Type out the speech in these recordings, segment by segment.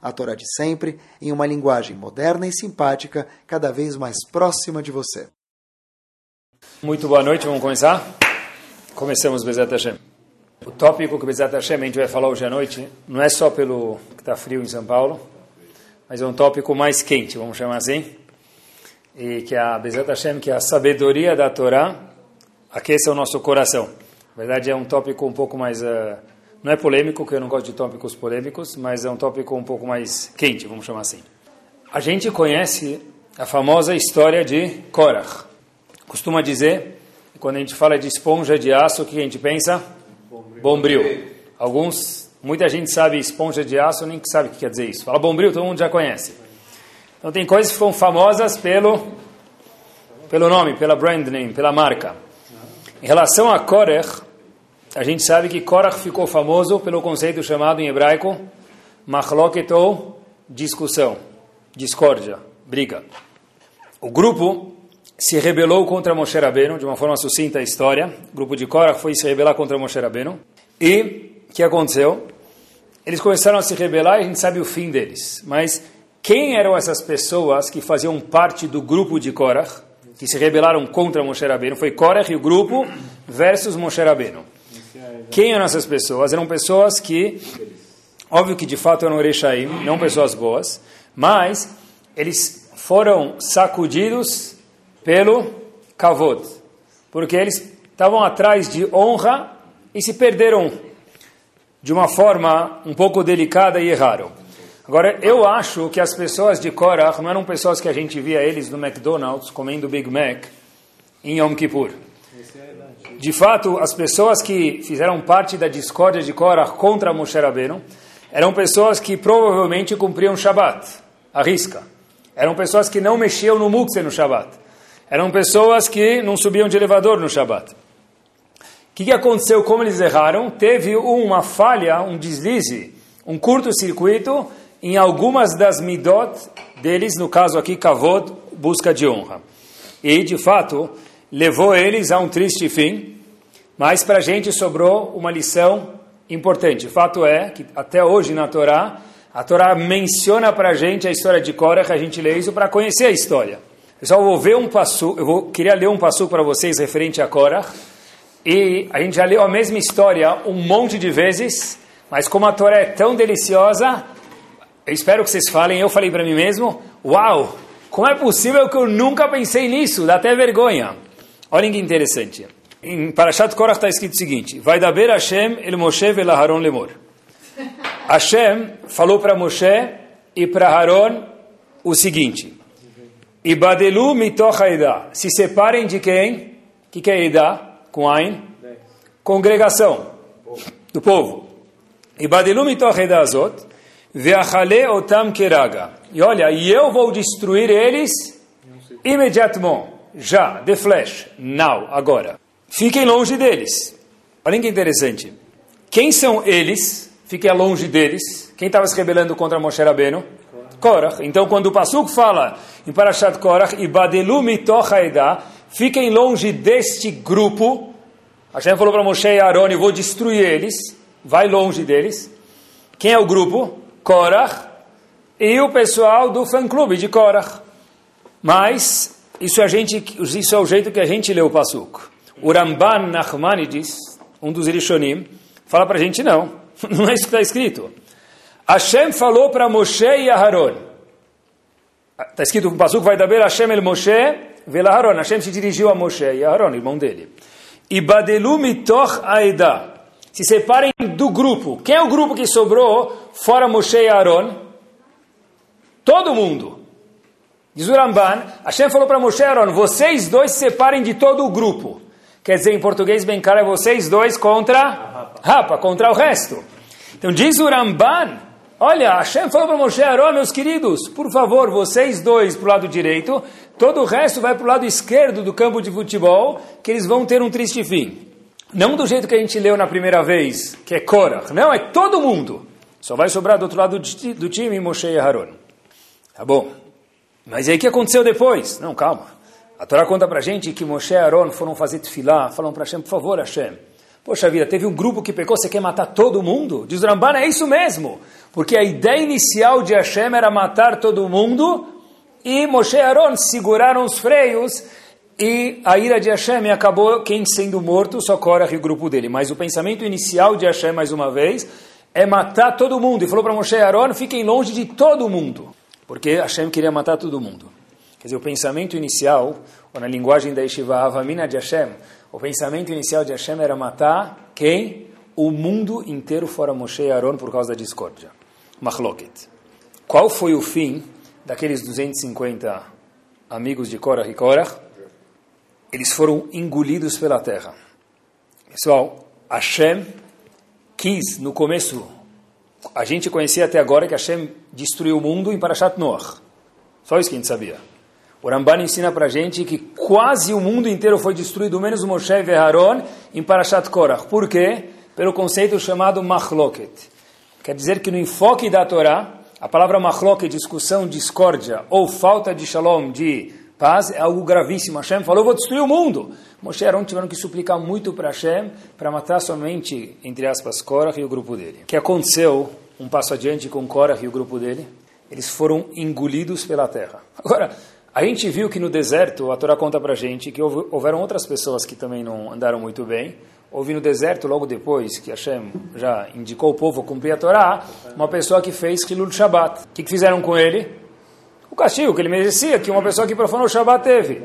a Torá de sempre, em uma linguagem moderna e simpática, cada vez mais próxima de você. Muito boa noite, vamos começar? Começamos Bezat Hashem. O tópico que Bezat Hashem a gente vai falar hoje à noite não é só pelo que está frio em São Paulo, mas é um tópico mais quente, vamos chamar assim, e que a Bezat Hashem, que é a sabedoria da Torá, aqueça o nosso coração. Na verdade é um tópico um pouco mais... Uh, não é polêmico, que eu não gosto de tópicos polêmicos, mas é um tópico um pouco mais quente, vamos chamar assim. A gente conhece a famosa história de Korach. Costuma dizer, quando a gente fala de esponja de aço, o que a gente pensa? Bombril. Alguns, muita gente sabe esponja de aço, nem sabe o que quer dizer isso. Fala bombril, todo mundo já conhece. Então tem coisas que foram famosas pelo, pelo nome, pela brand name, pela marca. Em relação a Korach, a gente sabe que Korach ficou famoso pelo conceito chamado em hebraico machloket ou discussão, discórdia, briga. O grupo se rebelou contra Moshe Rabbeinu, de uma forma sucinta a história. O grupo de Korach foi se rebelar contra Moshe Rabbeinu. E o que aconteceu? Eles começaram a se rebelar e a gente sabe o fim deles. Mas quem eram essas pessoas que faziam parte do grupo de Korach, que se rebelaram contra Moshe Rabbeinu? Foi Korach e o grupo versus Moshe Rabbeinu. Quem eram essas pessoas? Eram pessoas que, óbvio que de fato eram Erechaim, não pessoas boas, mas eles foram sacudidos pelo Kavod, porque eles estavam atrás de honra e se perderam de uma forma um pouco delicada e erraram. Agora, eu acho que as pessoas de Korach não eram pessoas que a gente via eles no McDonald's comendo Big Mac em Yom Kippur de fato, as pessoas que fizeram parte da discórdia de Korah contra Moshe Rabbeinu eram pessoas que provavelmente cumpriam Shabat, a risca. Eram pessoas que não mexiam no mukse no Shabat. Eram pessoas que não subiam de elevador no Shabat. O que, que aconteceu? Como eles erraram? Teve uma falha, um deslize, um curto-circuito em algumas das midot deles, no caso aqui, kavod, busca de honra. E, de fato, levou eles a um triste fim, mas para a gente sobrou uma lição importante. O fato é que até hoje na Torá, a Torá menciona para a gente a história de Korah, que a gente lê isso para conhecer a história. Pessoal, eu vou ver um passo, eu vou queria ler um passo para vocês referente a Korah, e a gente já leu a mesma história um monte de vezes, mas como a Torá é tão deliciosa, eu espero que vocês falem, eu falei para mim mesmo, uau, como é possível que eu nunca pensei nisso? Dá até vergonha. Olhem que interessante. Em Parashat Korach está escrito o seguinte: Vai daber Hashem el Moshe vel Aharon lemor. Hashem falou para Moshe e para Haron o seguinte: Ibadelu mitoch haida. Se separem de quem? O que, que é Ida? Com Ain? Congregação do povo. Ibadelu mitoch haida azot. Veachale otam keraga. E olha, e eu vou destruir eles imediatamente já, the flash, now, agora. Fiquem longe deles. Olha que interessante. Quem são eles? Fiquem longe deles. Quem estava se rebelando contra Moshe Rabbeinu? Korach. Então, quando o Pasuk fala em Parashat Korach, Ibadelu mitoch fiquem longe deste grupo. Hashem falou para Moshe e Aaron, eu vou destruir eles. Vai longe deles. Quem é o grupo? Korach. E o pessoal do fã-clube de Korach. Mas isso, a gente, isso é o jeito que a gente lê o Pasuk. O Ramban Nachmanides, um dos Rishonim, fala para a gente não. Não é isso que está escrito. Hashem falou para Moshe e Aharon. Está escrito que o Pasuk vai dar Hashem el Moshe vela Aharon. Hashem se dirigiu a Moshe e Aharon, irmão dele. Ibadelu mitoch aida. Se separem do grupo. Quem é o grupo que sobrou fora Moshe e Aharon? Todo mundo. Diz o Ramban, Hashem falou para Moshe Aaron, vocês dois se separem de todo o grupo. Quer dizer, em português bem claro, é vocês dois contra Rapa, contra o resto. Então diz o Ramban Olha, Hashem falou para Moshe Aaron, meus queridos, por favor, vocês dois para o lado direito, todo o resto vai para o lado esquerdo do campo de futebol, que eles vão ter um triste fim. Não do jeito que a gente leu na primeira vez, que é Korach. Não, é todo mundo. Só vai sobrar do outro lado do time Moshe e Aaron. Tá bom. Mas aí o que aconteceu depois? Não, calma. A Torá conta para gente que Moshe e Aaron foram fazer tefilá, falam para Hashem, por favor, Hashem, Poxa vida, teve um grupo que pecou, você quer matar todo mundo? Diz Rambana, é isso mesmo. Porque a ideia inicial de Hashem era matar todo mundo e Moshe e Aaron seguraram os freios e a ira de Hashem acabou quem sendo morto só Korah e o grupo dele. Mas o pensamento inicial de Hashem, mais uma vez, é matar todo mundo. E falou para Moshe e Aaron, fiquem longe de todo mundo. Porque Hashem queria matar todo mundo. Quer dizer, o pensamento inicial, ou na linguagem da Yeshiva Avamina de Hashem, o pensamento inicial de Hashem era matar quem? O mundo inteiro fora Moshe e Aaron por causa da discórdia. Machloket. Qual foi o fim daqueles 250 amigos de Korah e Korah? Eles foram engolidos pela terra. Pessoal, Hashem quis, no começo, a gente conhecia até agora que Hashem destruiu o mundo em Parashat Noach. Só isso que a gente sabia. O Ramban ensina para a gente que quase o mundo inteiro foi destruído, menos Moshe e Aaron, em Parashat Korach. Por quê? Pelo conceito chamado Machloket. Quer dizer que no enfoque da Torá, a palavra Machloket, discussão, discórdia, ou falta de shalom, de paz, é algo gravíssimo. Hashem falou, vou destruir o mundo. Moshe e Aaron tiveram que suplicar muito para Hashem, para matar somente, entre aspas, Korach e o grupo dele. O que aconteceu, um passo adiante com Korach e o grupo dele? Eles foram engolidos pela terra. Agora, a gente viu que no deserto, a Torá conta para gente que houve, houveram outras pessoas que também não andaram muito bem. Houve no deserto, logo depois que Hashem já indicou o povo cumprir a Torá, uma pessoa que fez Hilul Shabbat. O que fizeram com ele? Castigo que ele merecia, que uma pessoa que profanou o Shabbat teve.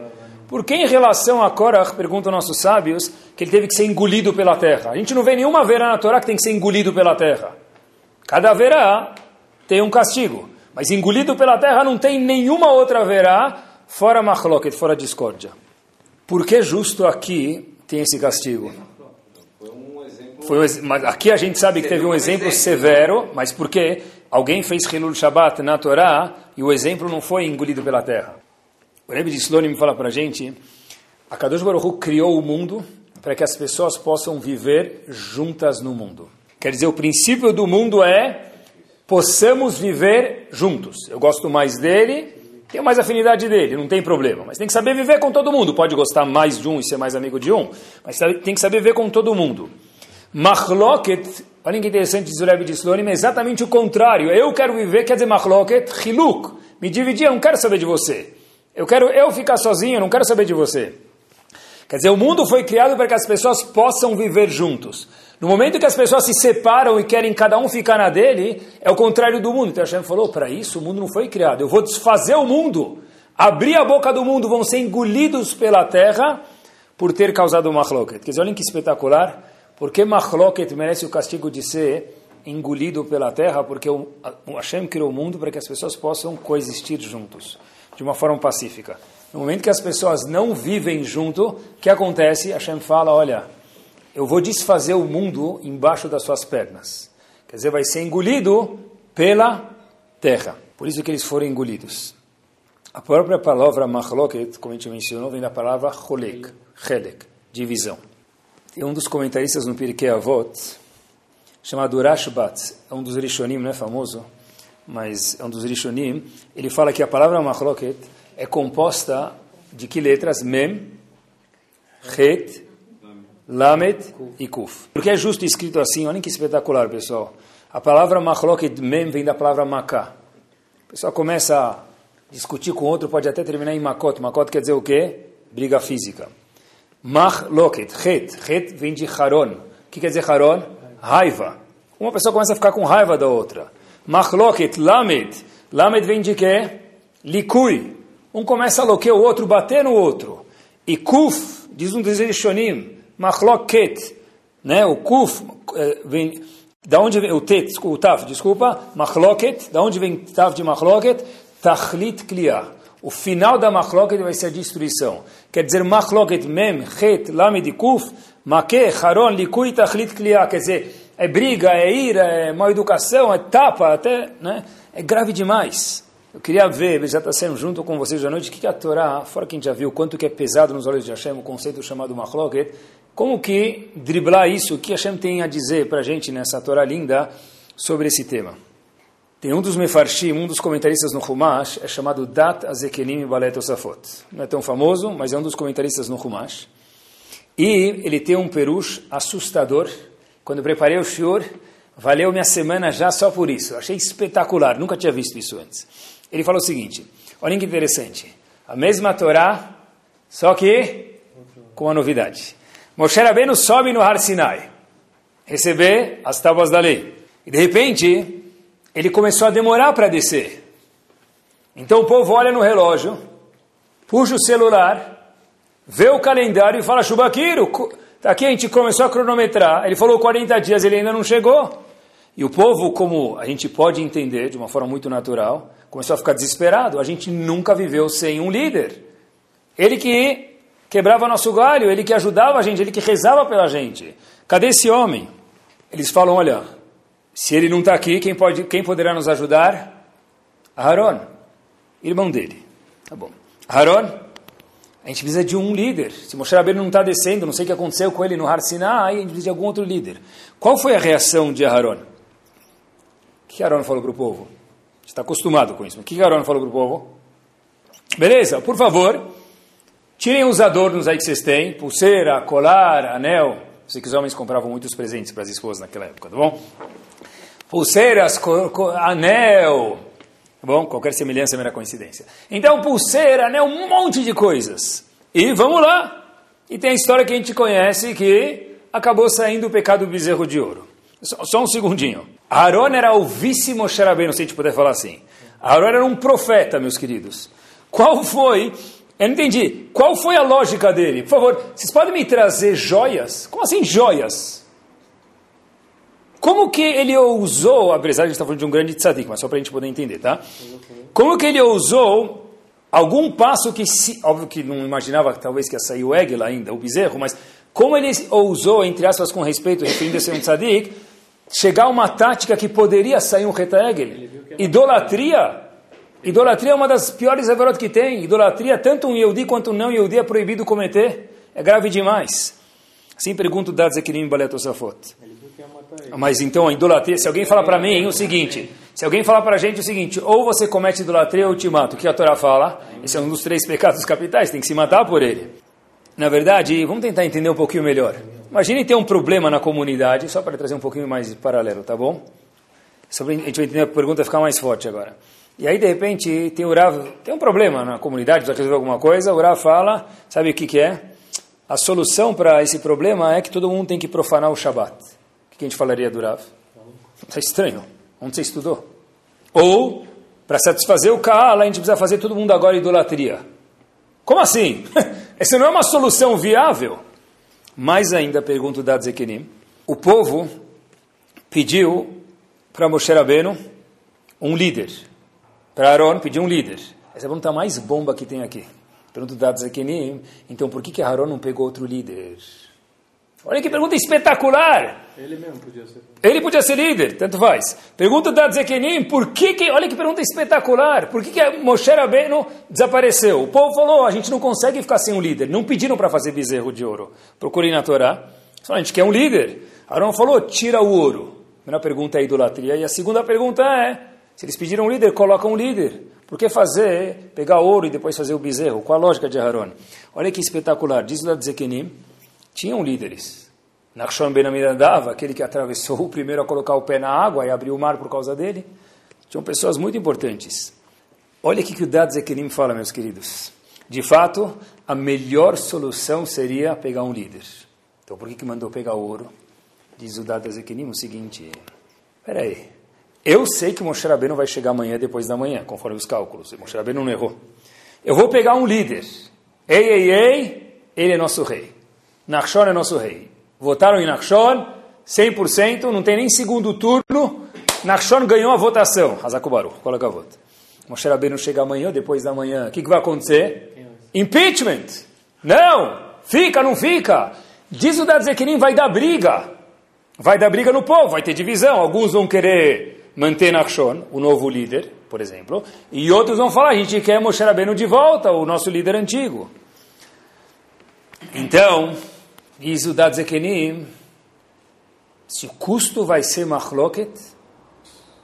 Por que em relação a Korach, perguntam nossos sábios, que ele teve que ser engolido pela terra? A gente não vê nenhuma verá na Torá que tem que ser engolido pela terra. Cada verá tem um castigo. Mas engolido pela terra não tem nenhuma outra verá, fora machloket, fora discórdia. Por que justo aqui tem esse castigo? Foi um, mas aqui a gente sabe que teve um exemplo severo, mas por que alguém fez Hilul Shabbat na Torá e o exemplo não foi engolido pela terra? O Rebbe de Slonim fala para a gente, a Kadosh Baruch criou o mundo para que as pessoas possam viver juntas no mundo. Quer dizer, o princípio do mundo é possamos viver juntos. Eu gosto mais dele, tenho mais afinidade dele, não tem problema. Mas tem que saber viver com todo mundo. Pode gostar mais de um e ser mais amigo de um, mas tem que saber viver com todo mundo. Machloket, olha que interessante diz o Rebbe de Slonim, é exatamente o contrário. Eu quero viver, quer dizer machloket, chiluk, me dividir, eu não quero saber de você. Eu quero eu ficar sozinho, eu não quero saber de você. Quer dizer, o mundo foi criado para que as pessoas possam viver juntos. No momento que as pessoas se separam e querem cada um ficar na dele, é o contrário do mundo. Então Hashem falou, para isso o mundo não foi criado. Eu vou desfazer o mundo. Abrir a boca do mundo, vão ser engolidos pela terra por ter causado machloket. Quer dizer, olhem que espetacular. Porque machloket merece o castigo de ser engolido pela terra? Porque o, Hashem criou o mundo para que as pessoas possam coexistir juntos, de uma forma pacífica. No momento que as pessoas não vivem junto, o que acontece? Hashem fala, olha eu vou desfazer o mundo embaixo das suas pernas. Quer dizer, vai ser engolido pela terra. Por isso que eles foram engolidos. A própria palavra machloket, como a gente mencionou, vem da palavra cholek, chelek, divisão. Tem um dos comentaristas no Pirkei Avot, chamado Rashbat, é um dos Rishonim, não é famoso, mas é um dos Rishonim, ele fala que a palavra machloket é composta de que letras? Mem, Het Lamed e Kuf. Porque é justo escrito assim, olhem que espetacular, pessoal. A palavra machloket mem vem da palavra maká. O pessoal começa a discutir com outro, pode até terminar em makot. Makot quer dizer o quê? Briga física. Machloket, het. Het vem de haron. O que quer dizer haron? Raiva. Uma pessoa começa a ficar com raiva da outra. Machloket, lamed. Lamed vem de quê? Likui. Um começa a loquear o outro, bater no outro. E kuf, diz um dos Rishonim, Machloket, né? O kuf eh, vem da onde vem o tet, o taf, desculpa, machloket, da onde vem taf de machloket? Tachlit kliah. O final da machloket vai ser a destruição. Quer dizer, machloket mem, het, lamed kuf, make, haron, likui, tachlit kliah. Quer dizer, é briga, é ira, é mal educação, é tapa, até, né? É grave demais. Eu queria ver, já está sendo junto com vocês à noite, o que, a Torá, fora que a gente já viu quanto que é pesado nos olhos de Hashem, o conceito chamado Machloket, como que driblar isso, o que Hashem tem a dizer para a gente nessa Torá linda sobre esse tema. Tem um dos mefarshim, um dos comentaristas no Humash, é chamado Dat Azekenim Balet Osafot. Não é tão famoso, mas é um dos comentaristas no Humash. E ele tem um perush assustador. Quando preparei o shiur, valeu minha semana já só por isso. Achei espetacular, nunca tinha visto isso antes. Ele falou o seguinte, olha que interessante. A mesma Torá, só que com uma novidade. Moshe Rabbeinu sobe no Har Sinai, receber as tábuas da lei. E de repente, ele começou a demorar para descer. Então o povo olha no relógio, puxa o celular, vê o calendário e fala, Shubakiro, tá aqui a gente começou a cronometrar. Ele falou 40 dias, ele ainda não chegou. E o povo, como a gente pode entender de uma forma muito natural, começou a ficar desesperado. A gente nunca viveu sem um líder. Ele que quebrava nosso galho, ele que ajudava a gente, ele que rezava pela gente. Cadê esse homem? Eles falam, olha, se ele não está aqui, quem, pode, quem poderá nos ajudar? Aaron, irmão dele. Tá bom. Aaron, a gente precisa de um líder. Se Moshe Rabbeinu não está descendo, não sei o que aconteceu com ele no Har Sinai, a gente precisa de algum outro líder. Qual foi a reação de Aaron? O que Aaron falou para o povo? está acostumado com isso. O que Aaron falou para o povo? Beleza, por favor, tirem os adornos aí que vocês têm, pulseira, colar, anel. Sei que os homens compravam muitos presentes para as esposas naquela época, tá bom? Pulseiras, anel. Bom, qualquer semelhança é mera coincidência. Então, pulseira, anel, um monte de coisas. E vamos lá. E tem a história que a gente conhece que acabou saindo o pecado do bezerro de ouro. Só, só um segundinho. Aaron era o vice-Moshe se a gente puder falar assim. Aaron era um profeta, meus queridos. Qual foi eu não entendi. Qual foi a lógica dele? Por favor, vocês podem me trazer joias? Como assim joias? Como que ele ousou, apesar de a gente estar tá falando de um grande tzadik, mas só para a gente poder entender, tá? Como que ele ousou algum passo que, se, óbvio que não imaginava talvez que ia sair o Egel ainda, o bezerro, mas como ele ousou, entre aspas, com respeito, referindo a ser um tzadik, chegar a uma tática que poderia sair um reta Egel? Idolatria. Idolatria é uma das piores averot que tem. Idolatria, tanto um Yehudi quanto um não Yehudi é proibido cometer. É grave demais. Assim pergunto Dad Zekirim Baletosafot. Mas então a idolatria, se alguém falar para mim o seguinte, se alguém falar para a gente o seguinte, ou você comete idolatria ou te mata, o que a Torá fala? Esse é um dos três pecados capitais, tem que se matar por ele. Na verdade, vamos tentar entender um pouquinho melhor. Imagine ter um problema na comunidade, só para trazer um pouquinho mais paralelo, tá bom? A gente vai entender a pergunta ficar mais forte agora. E aí, de repente, tem, o Rav, tem um problema na comunidade, precisa resolver alguma coisa, o Rav fala, sabe o que, que é? A solução para esse problema é que todo mundo tem que profanar o Shabat. Que a gente falaria do Rav? Está estranho. Onde você estudou? Ou, para satisfazer o Kaala, a gente precisa fazer todo mundo agora idolatria. Como assim? Essa não é uma solução viável. Mais ainda, pergunta o Dad Zekenim, o povo pediu para Moshe Rabbeinu um líder. Para Aaron pediu um líder. Essa é a pergunta mais bomba que tem aqui. Pergunta o Dad Zekenim, então por que, que Aaron não pegou outro líder? Olha que pergunta espetacular. Ele mesmo podia ser. Ele podia ser líder, tanto faz. Pergunta da Zekenim, por que, que olha que pergunta espetacular. Por que, que Moshe Rabbeinu desapareceu? O povo falou, a gente não consegue ficar sem um líder. Não pediram para fazer bezerro de ouro. Procurem na Torá. Falaram, a gente quer um líder. Arão falou, tira o ouro. A primeira pergunta é idolatria. E a segunda pergunta é, se eles pediram um líder, coloca um líder. Por que fazer, pegar ouro e depois fazer o bezerro? Qual a lógica de Aaron? Olha que espetacular. Diz o Zekenim, tinham líderes. Nachshon Ben Aminadav, aquele que atravessou o primeiro a colocar o pé na água e abriu o mar por causa dele, tinham pessoas muito importantes. Olha o que o Dad Zekenim fala, meus queridos. De fato, a melhor solução seria pegar um líder. Então, por que, que mandou pegar ouro? Diz o Dad Zekenim o seguinte: peraí, eu sei que Moshe Rabbeinu vai chegar amanhã depois da manhã, conforme os cálculos. Moshe Rabbeinu não errou. Eu vou pegar um líder. Ei, ei, ei, ele é nosso rei. Nachshon é nosso rei. Votaram em Nachshon, 100%, não tem nem segundo turno. Nachshon ganhou a votação. Hazakubaru, coloca a voto. Moshe Rabbeinu chega amanhã, depois da manhã. O que, que vai acontecer? Impeachment. Não! Fica, não fica. Diz o Dadzekinim, vai dar briga. vai dar briga no povo, vai ter divisão. Alguns vão querer manter Nachshon, o novo líder, por exemplo, e outros vão falar, a gente quer Moshe Rabbeinu de volta, o nosso líder antigo. Então, diz o Dadzekenim, se o custo vai ser machloket,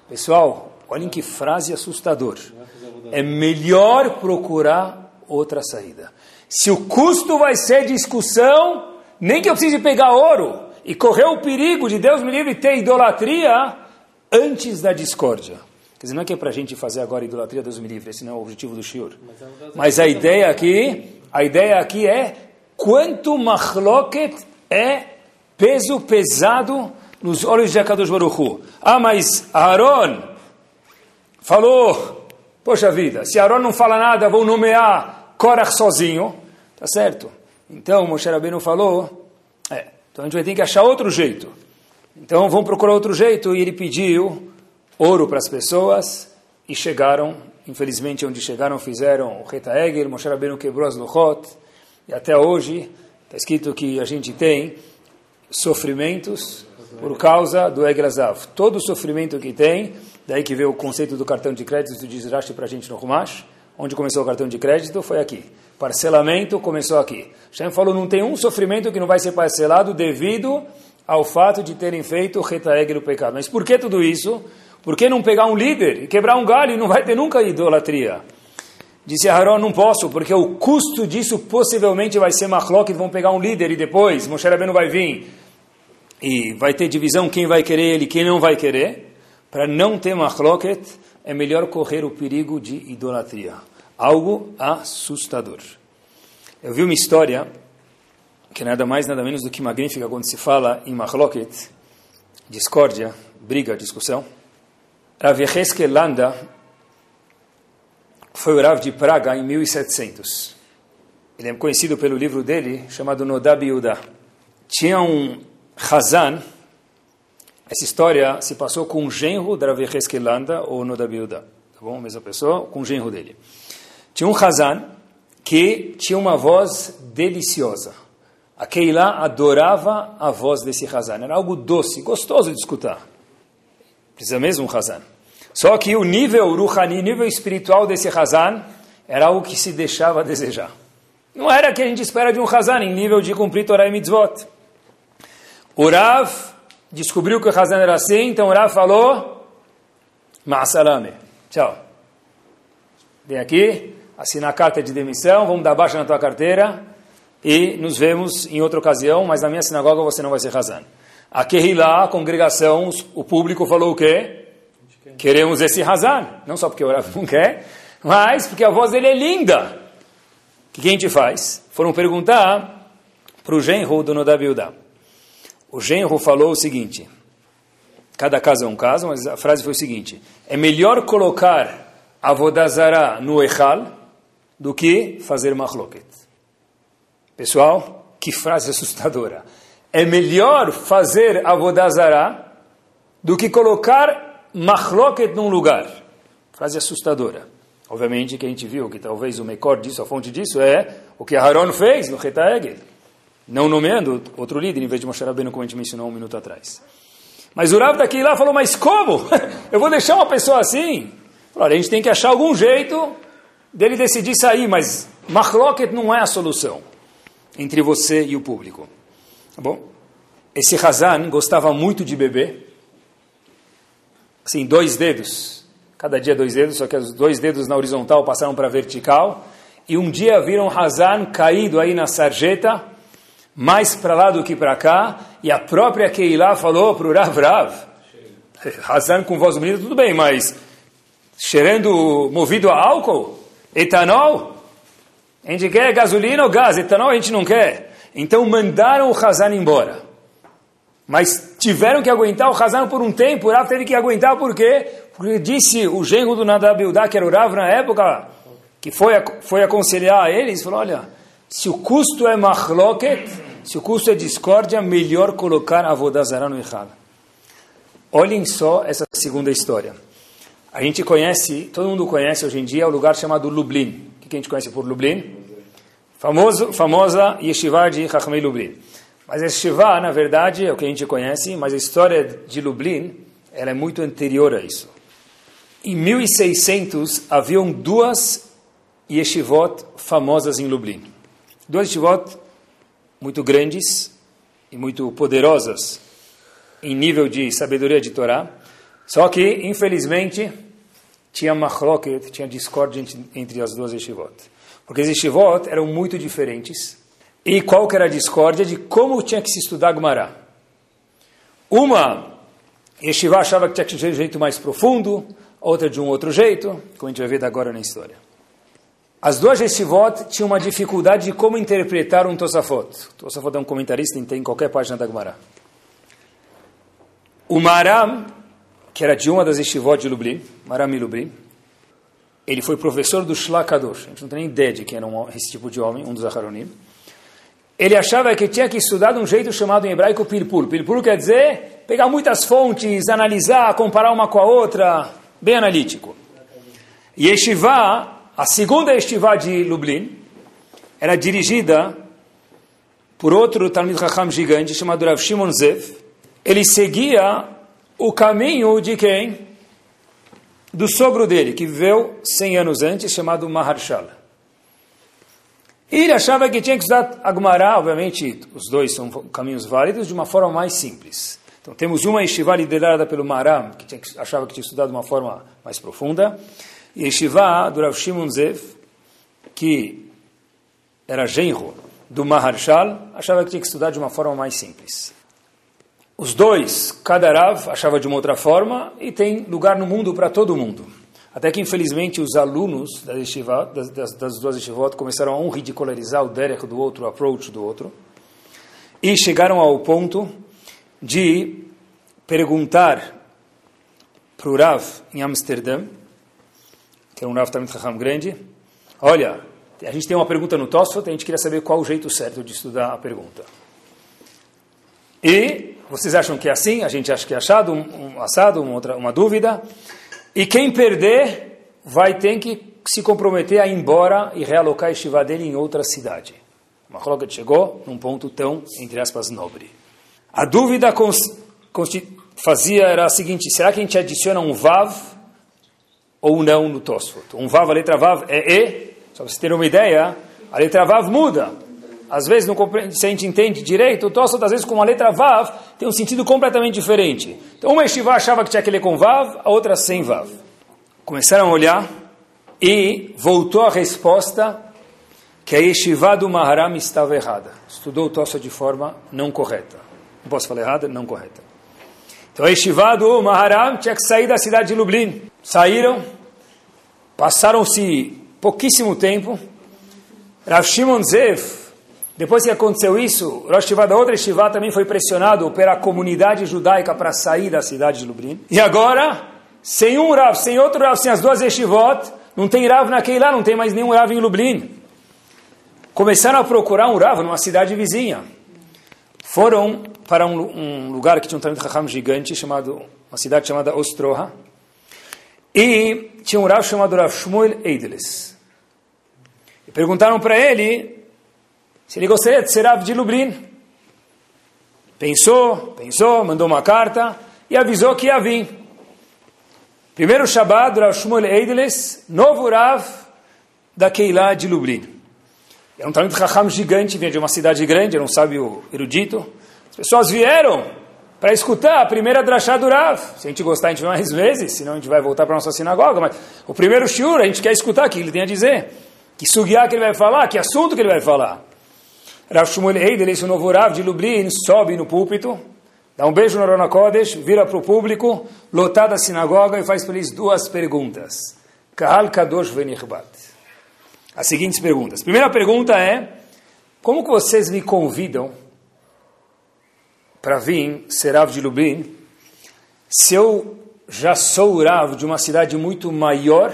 pessoal, olhem que frase assustadora. É melhor procurar outra saída. Se o custo vai ser discussão, nem que eu precise pegar ouro e correr o perigo de Deus me livre ter idolatria antes da discórdia. Quer dizer, não é que é para a gente fazer agora idolatria, Deus me livre, esse não é o objetivo do Shiur. Mas a ideia aqui, a ideia aqui é quanto machloket é peso pesado nos olhos de Akadosh Baruch Hu. Ah, mas Aaron falou, poxa vida, se Aaron não fala nada, vou nomear Korach sozinho, tá certo? Então, Moshe Rabbeinu falou, é, então a gente vai ter que achar outro jeito. Então, vamos procurar outro jeito, e ele pediu ouro para as pessoas, e chegaram, infelizmente, onde chegaram, fizeram o Reta Egel, Moshe Rabbeinu quebrou as Luchot, e até hoje, está escrito que a gente tem sofrimentos por causa do Egrazav. Todo o sofrimento que tem, daí que veio o conceito do cartão de crédito, diz Rashi para a gente no Rumash, onde começou o cartão de crédito foi aqui. Parcelamento começou aqui. Shem falou, não tem um sofrimento que não vai ser parcelado devido ao fato de terem feito o retaeg do pecado. Mas por que tudo isso? Por que não pegar um líder e quebrar um galho e não vai ter nunca idolatria? Disse Aaron, não posso, porque o custo disso possivelmente vai ser machlok, vão pegar um líder e depois Moshe Rabbeinu vai vir e vai ter divisão quem vai querer ele quem não vai querer. Para não ter machloket, é melhor correr o perigo de idolatria. Algo assustador. Eu vi uma história que é nada mais, nada menos do que magnífica quando se fala em machloket, discórdia, briga, discussão. Rav Landa foi o Rav de Praga em 1700. Ele é conhecido pelo livro dele, chamado Nodab Yudah. Tinha um Hazan, essa história se passou com o genro da Rav ou Nodab Yudah. Tá bom? Mesma pessoa, com o genro dele. Tinha um Hazan que tinha uma voz deliciosa. A Keilah adorava a voz desse Hazan. Era algo doce, gostoso de escutar. Precisa mesmo um Hazan. Só que o nível Ruhani, nível espiritual desse Hazan, era algo que se deixava a desejar. Não era o que a gente espera de um Hazan em nível de cumprir Torah e Mitzvot. O Rav descobriu que o Hazan era assim, então o Rav falou, Ma'asalame, tchau. Vem aqui, assina a carta de demissão, vamos dar baixa na tua carteira e nos vemos em outra ocasião, mas na minha sinagoga você não vai ser Hazan. A Kehilá, a congregação, o público falou o quê? Queremos esse Hazan. Não só porque o Rav não quer, mas porque a voz dele é linda. O que a gente faz? Foram perguntar para o genro do Nodabilda. O genro falou o seguinte, cada caso é um caso, mas a frase foi o seguinte, é melhor colocar a Vodazara no Echal do que fazer machloket. Pessoal, que frase assustadora. É melhor fazer a Vodazara do que colocar machloket num lugar. Frase assustadora. Obviamente que a gente viu que talvez o mecor disso, a fonte disso é o que Aaron fez no Retaegel, não nomeando outro líder em vez de Moshe Rabbeinu, como a gente mencionou um minuto atrás. Mas o Rav daqui lá falou, mas como? Eu vou deixar uma pessoa assim? Olha, a gente tem que achar algum jeito dele decidir sair, mas machloket não é a solução entre você e o público. Tá bom? Esse Hazan gostava muito de beber, assim, dois dedos, cada dia dois dedos, só que os dois dedos na horizontal passaram para a vertical, e um dia viram Hazan caído aí na sarjeta, mais para lá do que para cá, e a própria Keilah falou para o Rav Rav, Hazan com voz bonita, tudo bem, mas cheirando, movido a álcool, etanol, a gente quer gasolina ou gás, etanol a gente não quer. Então mandaram o Hazan embora. Mas tiveram que aguentar o Hazan por um tempo, o Rav teve que aguentar por quê? Porque disse o genro do Nadabildá, que era o Rav na época, que foi, foi aconselhar a eles, falou, olha, se o custo é machloket, se o custo é discórdia, melhor colocar a Vodazara no Echad. Olhem só essa segunda história. A gente conhece, todo mundo conhece hoje em dia, o lugar chamado Lublin. O que a gente conhece por Lublin? Famoso, famosa Yeshiva de Chachmei Lublin. Mas a Yeshiva, na verdade, é o que a gente conhece, mas a história de Lublin ela é muito anterior a isso. Em 1600, haviam duas yeshivot famosas em Lublin. Duas yeshivot muito grandes e muito poderosas em nível de sabedoria de Torá. Só que, infelizmente, tinha machloket, tinha discórdia entre as duas yeshivot. Porque as yeshivot eram muito diferentes. E qual que era a discórdia? De como tinha que se estudar Gemara. Uma yeshiva achava que tinha que ser de um jeito mais profundo, outra de um outro jeito, como a gente vai ver agora na história. As duas yeshivot tinham uma dificuldade de como interpretar um Tosafot. Tosafot é um comentarista, tem em qualquer página da Gemara. O Maram, que era de uma das yeshivot de Lublin, Maram e Lublin, ele foi professor do Shlakadosh. A gente não tem nem ideia de quem era esse tipo de homem, um dos Aharonim. Ele achava que tinha que estudar de um jeito chamado em hebraico Pirpur. Pirpur quer dizer pegar muitas fontes, analisar, comparar uma com a outra, bem analítico. Yeshiva, a segunda Yeshiva de Lublin, era dirigida por outro Talmud Chacham gigante chamado Rav Shimon Zev. Ele seguia o caminho de quem? Do sogro dele, que viveu 100 anos antes, chamado Maharshal. E ele achava que tinha que estudar Agmará, obviamente, os dois são caminhos válidos, de uma forma mais simples. Então temos uma Yeshiva liderada pelo Maram, que, que achava que tinha estudado de uma forma mais profunda, e Yeshiva do Rav Shimon Zev, que era genro do Maharshal, achava que tinha que estudar de uma forma mais simples. Os dois, cada Rav achava de uma outra forma, e tem lugar no mundo para todo mundo. Até que, infelizmente, os alunos da yeshiva, das, das, das, duas yeshivot começaram a um ridicularizar o derech do outro, o approach do outro, e chegaram ao ponto de perguntar para o Rav em Amsterdã, que era um Rav também Raham grande, olha, a gente tem uma pergunta no Tosfot, a gente queria saber qual o jeito certo de estudar a pergunta. E vocês acham que é assim? A gente acha que é achado, um, um assado, uma, outra, uma dúvida. E quem perder vai ter que se comprometer a ir embora e realocar a estiva dele em outra cidade. Uma chegou num ponto tão, entre aspas, nobre. A dúvida fazia era a seguinte: será que a gente adiciona um vav ou não no Tosfot? Um vav, a letra vav é e, só para você ter uma ideia, a letra vav muda. Às vezes, não se a gente entende direito, o Tosfot, às vezes, com a letra vav, tem um sentido completamente diferente. Então, uma estiva achava que tinha que ler com vav, a outra sem vav. Começaram a olhar e voltou a resposta que a yeshiva do Maharam estava errada. Estudou o Tosfot de forma não correta. Não posso falar errada? Não correta. Então, a yeshiva do Maharam tinha que sair da cidade de Lublin. Saíram, passaram-se pouquíssimo tempo. Rav Shimon Zev, depois que aconteceu isso, Rosh Shiva da outra Shiva também foi pressionado pela comunidade judaica para sair da cidade de Lublin. E agora, sem um Rav, sem outro Rav, sem as duas Yeshivot, não tem Rav naquele lá, não tem mais nenhum Rav em Lublin. Começaram a procurar um Rav numa cidade vizinha. Foram para um, um lugar que tinha um Talmud Chacham gigante, chamado, uma cidade chamada Ostroha, e tinha um Rav chamado Rav Shmuel Eideles. E perguntaram para ele se ele gostaria de ser Rav de Lublin. Pensou, pensou, mandou uma carta e avisou que ia vir. Primeiro Shabbat, Rav Shmuel Eideles, novo Rav da Keilah de Lublin. Era um talento Raham gigante, vinha de uma cidade grande, era um sábio erudito. As pessoas vieram para escutar a primeira drachá do Rav. Se a gente gostar, a gente vai mais vezes, senão a gente vai voltar para a nossa sinagoga. Mas o primeiro shiur, a gente quer escutar o que ele tem a dizer. Que sugiá que ele vai falar, que assunto que ele vai falar. Rav Shmuel Eidel, esse novo Rav de Lublin, sobe no púlpito, dá um beijo no Rona Kodesh, vira para o público, lotada a sinagoga e faz para eles duas perguntas. Kahal Kadosh Venichbat as seguintes perguntas. Primeira pergunta é: como que vocês me convidam para vir ser Rav de Lublin se eu já sou Rav de uma cidade muito maior,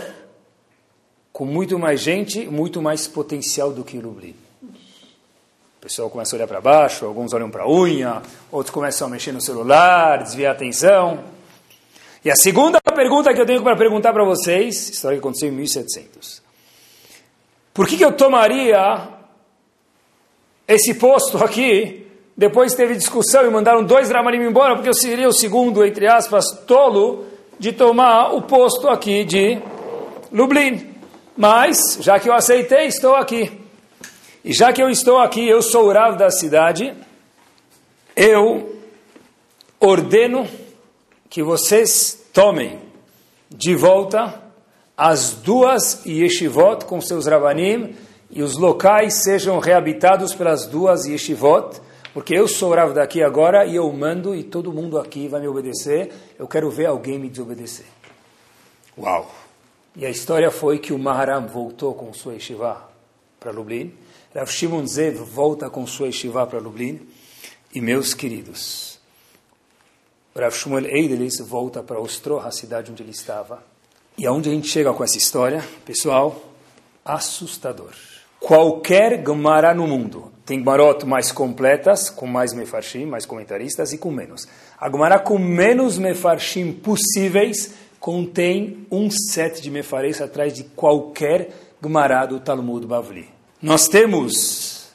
com muito mais gente, muito mais potencial do que Lublin? O pessoal começa a olhar para baixo, alguns olham para a unha, outros começam a mexer no celular, desviar a atenção. E a segunda pergunta que eu tenho para perguntar para vocês, história que aconteceu em 1700. Por que, que eu tomaria esse posto aqui Depois teve discussão e mandaram dois Ramanim embora, porque eu seria o segundo, entre aspas, tolo de tomar o posto aqui de Lublin. Mas, já que eu aceitei, estou aqui. E já que eu estou aqui, eu sou o Rav da cidade, eu ordeno que vocês tomem de volta as duas yeshivot com seus Ravanim e os locais sejam reabitados pelas duas yeshivot, porque eu sou Rav daqui agora e eu mando e todo mundo aqui vai me obedecer. Eu quero ver alguém me desobedecer. Uau! E a história foi que o Maharam voltou com sua yeshiva para Lublin, Rav Shimon Zev volta com sua yeshiva para Lublin, e meus queridos, Rav Shmuel Eidelis volta para Ostroha, a cidade onde ele estava. E aonde a gente chega com essa história, pessoal, assustador. Qualquer Gemara no mundo tem Gemarot mais completas, com mais mefarshim, mais comentaristas, e com menos. A Gemara com menos mefarshim possíveis contém um set de mefareis atrás de qualquer Gemara do Talmud Bavli. Nós temos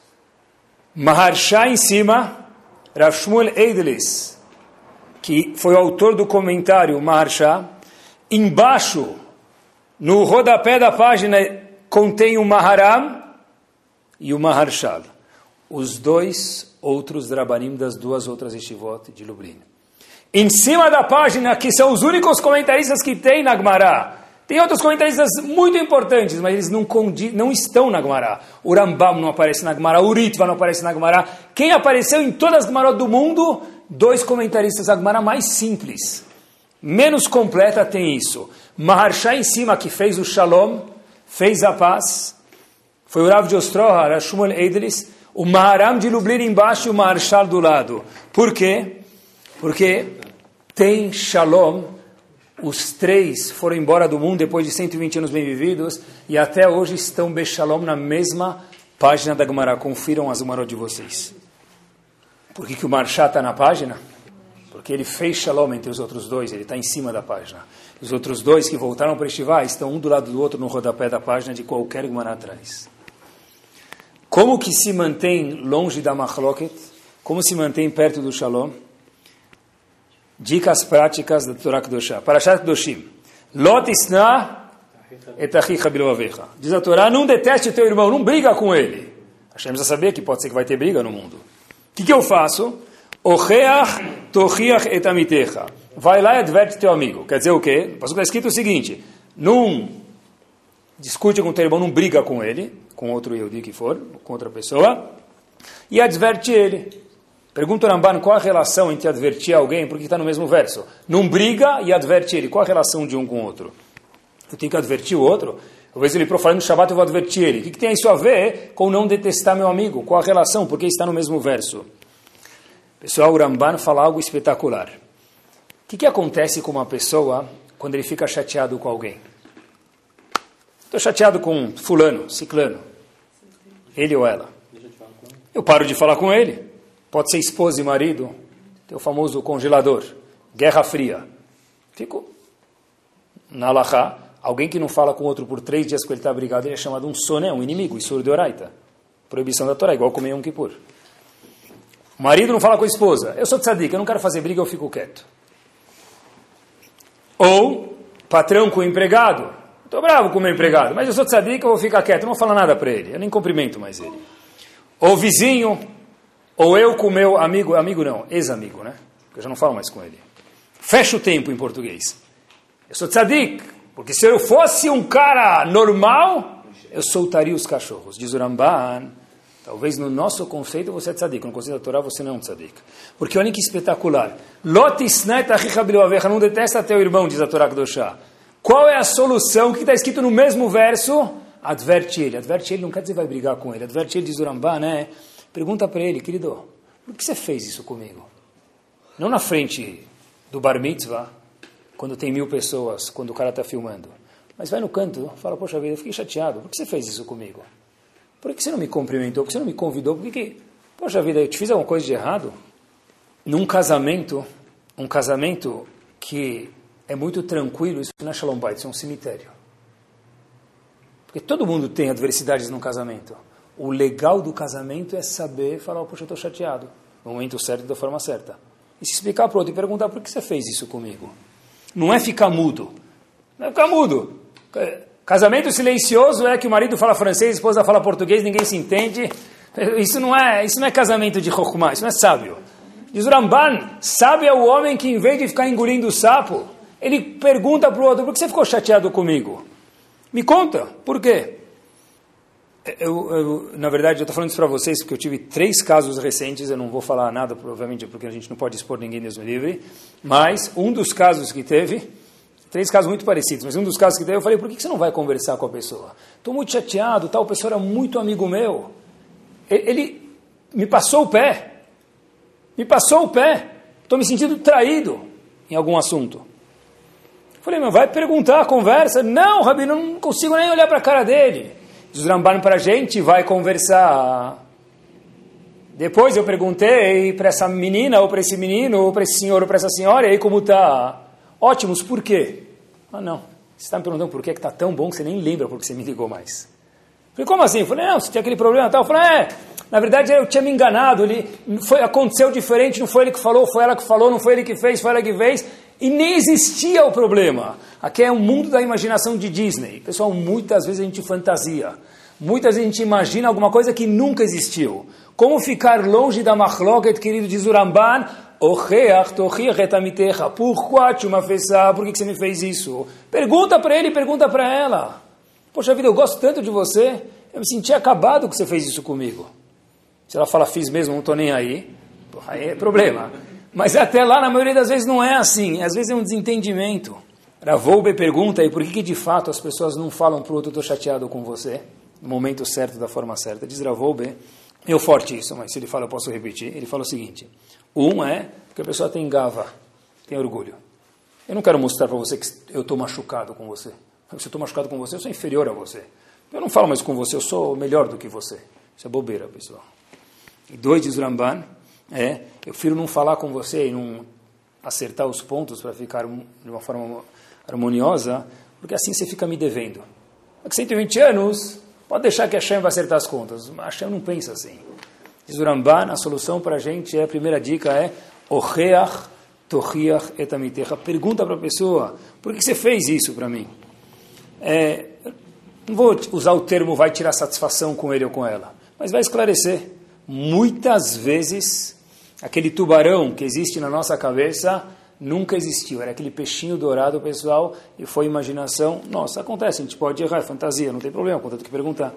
Maharsha em cima, Rav Shmuel Eidelis, que foi o autor do comentário Maharsha. Embaixo, no rodapé da página, contém o Maharam e o Maharshal os dois outros Drabanim das duas outras estivot de Lublin. Em cima da página, que são os únicos comentaristas que tem na Gemara, tem outros comentaristas muito importantes, mas eles não, não estão na Gemara. O Rambam não aparece na Gemara, o Ritva não aparece na Gemara. Quem apareceu em todas as Gemarot do mundo? Dois comentaristas da Gemara mais simples. Menos completa tem isso. Maharsha em cima, que fez o Shalom, fez a paz. Foi o Rav de Ostroha, Rashmuel Eidlis, o Maharam de Lublin embaixo e o Maharshal do lado. Por quê? Porque tem Shalom, os três foram embora do mundo depois de 120 anos bem vividos e até hoje estão Bechalom na mesma página da Gemara. Confiram as Gemarot de vocês. Por que, que o Marshá está na página? Porque ele fez Shalom entre os outros dois, ele está em cima da página. Os outros dois que voltaram para Estivá estão um do lado do outro no rodapé da página de qualquer Gemara atrás. Como que se mantém longe da machloket? Como se mantém perto do shalom? Dicas práticas da Torá Kedoshá. Parashat Kedoshim. Lot isna etachicha bilovavecha. Diz a Torá, não deteste teu irmão, não briga com ele. Hashem já sabia que pode ser que vai ter briga no mundo. O que, que eu faço? Ocheach tochiach etamitecha. Vai lá e adverte teu amigo. Quer dizer o quê? O está escrito o seguinte, não discute com teu irmão, não briga com ele com outro Yehudi que for, com outra pessoa, e adverte ele. Pergunta o Ramban qual a relação entre advertir alguém, porque está no mesmo verso. Não briga e adverte ele. Qual a relação de um com o outro? Eu tenho que advertir o outro. Talvez ele profane no Shabbat, eu vou advertir ele. O que, que tem isso a ver com não detestar meu amigo? Qual a relação? Porque está no mesmo verso. Pessoal, o Ramban fala algo espetacular. O que, que acontece com uma pessoa quando ele fica chateado com alguém? Estou chateado com fulano, ciclano. Ele ou ela. Eu paro de falar com ele. Pode ser esposa e marido. Tem o famoso congelador. Guerra Fria. Fico na Alahá. Alguém que não fala com outro por três dias que ele está brigado, ele é chamado um soné, um inimigo, Isur de Oraita. Proibição da Torá, igual comer um Kippur. O marido não fala com a esposa. Eu sou tzadik, eu não quero fazer briga, eu fico quieto. Ou patrão com o empregado. Estou bravo com o meu empregado, mas eu sou tzadik, eu vou ficar quieto, não vou falar nada para ele, eu nem cumprimento mais ele. Ou vizinho, ou eu com meu amigo, amigo não, ex-amigo, né? Porque eu já não falo mais com ele. Fecha o tempo em português. Eu sou tzadik, porque se eu fosse um cara normal, eu soltaria os cachorros. Diz o Ramban, talvez no nosso conceito você é tzadik, no conceito da Torá você não é um tzadik. Porque olha que espetacular. Lot não detesta teu irmão, diz a Torá Kedoshá. Qual é a solução? Que está escrito no mesmo verso? Adverte ele. Adverte ele não quer dizer vai brigar com ele. Adverte ele, diz o Rambá, né? Pergunta para ele, querido, por que você fez isso comigo? Não na frente do bar mitzvah, quando tem mil pessoas, quando o cara está filmando. Mas vai no canto, fala, poxa vida, eu fiquei chateado. Por que você fez isso comigo? Por que você não me cumprimentou? Por que você não me convidou? Por que, que... Poxa vida, eu te fiz alguma coisa de errado? Num casamento, um casamento que é muito tranquilo, isso não é Shalom Bait, isso é um cemitério. Porque todo mundo tem adversidades no casamento. O legal do casamento é saber falar, poxa, eu estou chateado. no momento certo da forma certa. E se explicar para o outro e perguntar por que você fez isso comigo. Não é ficar mudo. Não é ficar mudo. Casamento silencioso é que o marido fala francês, a esposa fala português, ninguém se entende. Isso não é, isso não é casamento de Chokhmah, isso não é sábio. Diz o Ramban, sábio é o homem que em vez de ficar engolindo o sapo, ele pergunta para o outro, por que você ficou chateado comigo? Me conta, por quê? Eu, eu, na verdade, eu estou falando isso para vocês porque eu tive três casos recentes, eu não vou falar nada, provavelmente, porque a gente não pode expor ninguém Deus me livre, mas um dos casos que teve, três casos muito parecidos, mas um dos casos que teve, eu falei, por que você não vai conversar com a pessoa? Estou muito chateado, tal pessoa era muito amigo meu. Ele me passou o pé, me passou o pé, estou me sentindo traído em algum assunto. Falei, mas vai perguntar, conversa. Não, Rabino, não consigo nem olhar para a cara dele. Diz Ramban para a gente, vai conversar. Depois eu perguntei para essa menina, ou para esse menino, ou para esse senhor, ou para essa senhora, e aí como está? Ótimos, por quê? Ah, não. Você está me perguntando por que está tão bom que você nem lembra porque você me ligou mais. Falei, como assim? Falei, não, você tinha aquele problema tal. Falei, é, na verdade eu tinha me enganado, ele foi, aconteceu diferente, não foi ele que falou, foi ela que falou, não foi ele que fez, foi ela que fez, e nem existia o problema. Aqui é um mundo da imaginação de Disney. Pessoal, muitas vezes a gente fantasia, muitas vezes a gente imagina alguma coisa que nunca existiu. Como ficar longe da machloket, querido, diz o Ramban, m'as fait ça? Por que você me fez isso? Pergunta para ele, pergunta para ela. Poxa vida, eu gosto tanto de você, eu me senti acabado que você fez isso comigo. Se ela fala, fiz mesmo, não estou nem aí, aí é problema. Mas até lá, na maioria das vezes, não é assim. Às vezes é um desentendimento. Ravolbe pergunta, e por que, que de fato as pessoas não falam para o outro, estou chateado com você, no momento certo, da forma certa? Diz Ravolbe, eu forte isso, mas se ele fala, eu posso repetir. Ele fala o seguinte, um é porque a pessoa tem gava, tem orgulho. Eu não quero mostrar para você que eu estou machucado com você. Se eu estou machucado com você, eu sou inferior a você. Eu não falo mais com você, eu sou melhor do que você. Isso é bobeira, pessoal. E dois, diz Ramban, é, eu prefiro não falar com você e não acertar os pontos para ficar de uma forma harmoniosa, porque assim você fica me devendo. Daqui 120 anos, pode deixar que a Hashem vai acertar as contas. A Hashem não pensa assim. Diz o Ramban, a solução para a gente, é, a primeira dica é Ocheach Tochiach etamitecha. Pergunta para a pessoa, por que você fez isso para mim? É, não vou usar o termo vai tirar satisfação com ele ou com ela, mas vai esclarecer. Muitas vezes, aquele tubarão que existe na nossa cabeça nunca existiu. Era aquele peixinho dourado, pessoal, e foi imaginação. Nossa, acontece, a gente pode errar, é fantasia, não tem problema, contanto que perguntar.